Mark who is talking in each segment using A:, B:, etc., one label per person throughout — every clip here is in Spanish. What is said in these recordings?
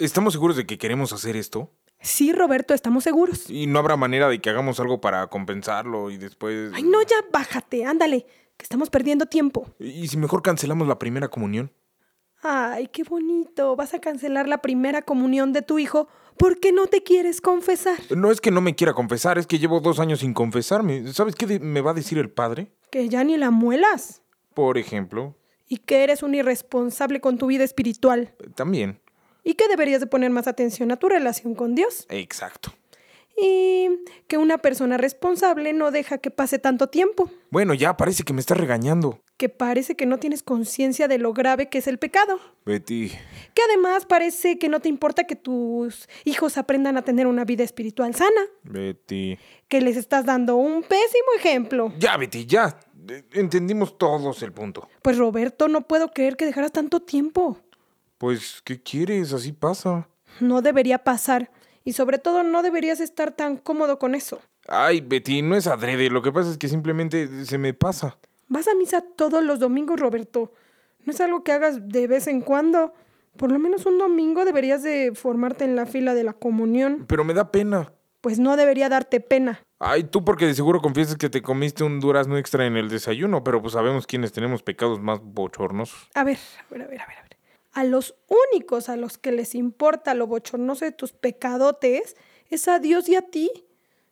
A: ¿Estamos seguros de que queremos hacer esto?
B: Sí, Roberto, estamos seguros.
A: ¿Y no habrá manera de que hagamos algo para compensarlo y después...
B: Ay, no, ya bájate, ándale, que estamos perdiendo tiempo.
A: ¿Y si mejor cancelamos la primera comunión?
B: Ay, qué bonito. Vas a cancelar la primera comunión de tu hijo porque no te quieres confesar.
A: No es que no me quiera confesar, es que llevo dos años sin confesarme. ¿Sabes qué me va a decir el padre?
B: Que ya ni la muelas.
A: Por ejemplo,
B: Y que eres un irresponsable con tu vida espiritual.
A: también.
B: Y que deberías de poner más atención a tu relación con Dios.
A: Exacto.
B: Y que una persona responsable no deja que pase tanto tiempo.
A: Bueno, ya parece que me está regañando.
B: Que parece que no tienes conciencia de lo grave que es el pecado.
A: Betty,
B: Que además parece que no te importa que tus hijos aprendan a tener una vida espiritual sana.
A: Betty.
B: Que les estás dando un pésimo ejemplo.
A: Ya, Betty, ya. Entendimos todos el punto.
B: Pues Roberto, no puedo creer que dejaras tanto tiempo.
A: Pues, ¿qué quieres? Así pasa.
B: No debería pasar. Y sobre todo no deberías estar tan cómodo con eso.
A: Ay, Betty, no es adrede. Lo que pasa es que simplemente se me pasa.
B: Vas a misa todos los domingos, Roberto. No es algo que hagas de vez en cuando. Por lo menos un domingo deberías de formarte en la fila de la comunión.
A: Pero me da pena.
B: Pues no debería darte pena.
A: Ay, tú porque de seguro confiesas que te comiste un durazno extra en el desayuno, pero pues sabemos quiénes tenemos pecados más bochornosos.
B: A ver, a ver, a ver, a ver. A los únicos a los que les importa lo bochornoso de tus pecadotes es a Dios y a ti.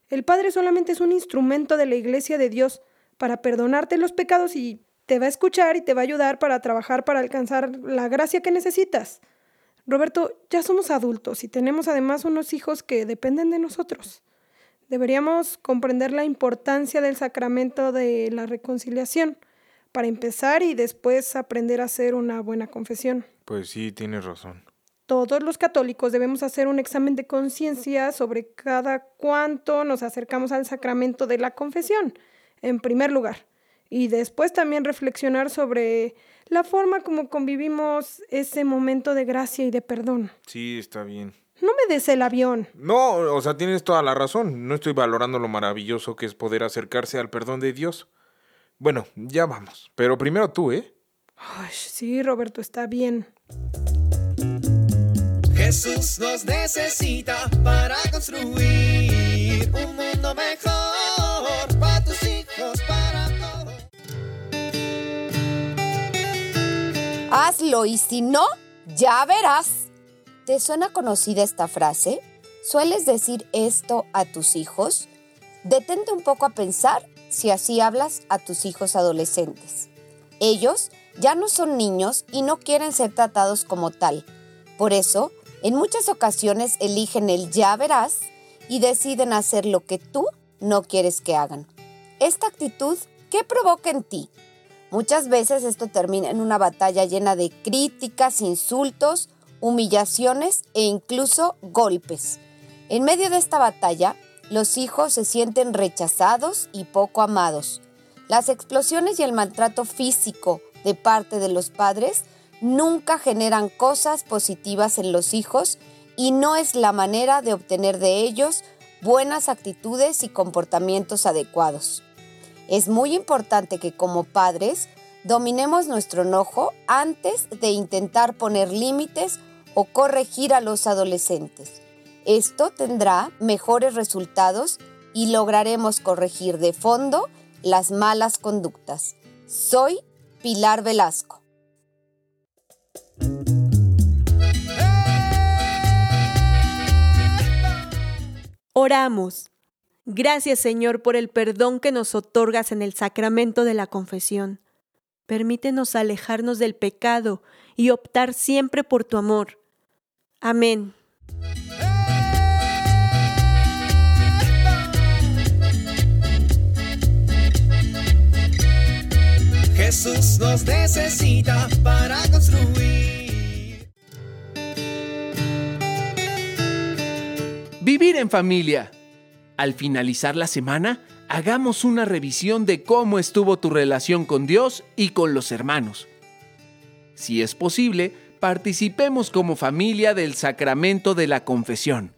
B: El Padre solamente es un instrumento de la iglesia de Dios para perdonarte los pecados y te va a escuchar y te va a ayudar para trabajar para alcanzar la gracia que necesitas. Roberto, ya somos adultos y tenemos además unos hijos que dependen de nosotros. Deberíamos comprender la importancia del sacramento de la reconciliación para empezar y después aprender a hacer una buena confesión.
A: Pues sí, tienes razón.
B: Todos los católicos debemos hacer un examen de conciencia sobre cada cuánto nos acercamos al sacramento de la confesión, en primer lugar, y después también reflexionar sobre la forma como convivimos ese momento de gracia y de perdón.
A: Sí, está bien.
B: No me des el avión.
A: No, o sea, tienes toda la razón. No estoy valorando lo maravilloso que es poder acercarse al perdón de Dios. Bueno, ya vamos. Pero primero tú, ¿eh?
B: Ay, sí, Roberto, está bien.
C: Jesús nos necesita para construir un mundo mejor para tus hijos, para todos.
D: Hazlo y si no, ya verás. ¿Te suena conocida esta frase? ¿Sueles decir esto a tus hijos? Detente un poco a pensar si así hablas a tus hijos adolescentes. Ellos ya no son niños y no quieren ser tratados como tal. Por eso, en muchas ocasiones eligen el ya verás y deciden hacer lo que tú no quieres que hagan. Esta actitud, ¿qué provoca en ti? Muchas veces esto termina en una batalla llena de críticas, insultos, humillaciones e incluso golpes. En medio de esta batalla, los hijos se sienten rechazados y poco amados. Las explosiones y el maltrato físico de parte de los padres nunca generan cosas positivas en los hijos y no es la manera de obtener de ellos buenas actitudes y comportamientos adecuados. Es muy importante que como padres dominemos nuestro enojo antes de intentar poner límites o corregir a los adolescentes. Esto tendrá mejores resultados y lograremos corregir de fondo las malas conductas. Soy Pilar Velasco.
E: Oramos. Gracias Señor por el perdón que nos otorgas en el sacramento de la confesión. Permítenos alejarnos del pecado y optar siempre por tu amor. Amén.
C: Necesita para construir.
F: Vivir en familia. Al finalizar la semana, hagamos una revisión de cómo estuvo tu relación con Dios y con los hermanos. Si es posible, participemos como familia del sacramento de la confesión.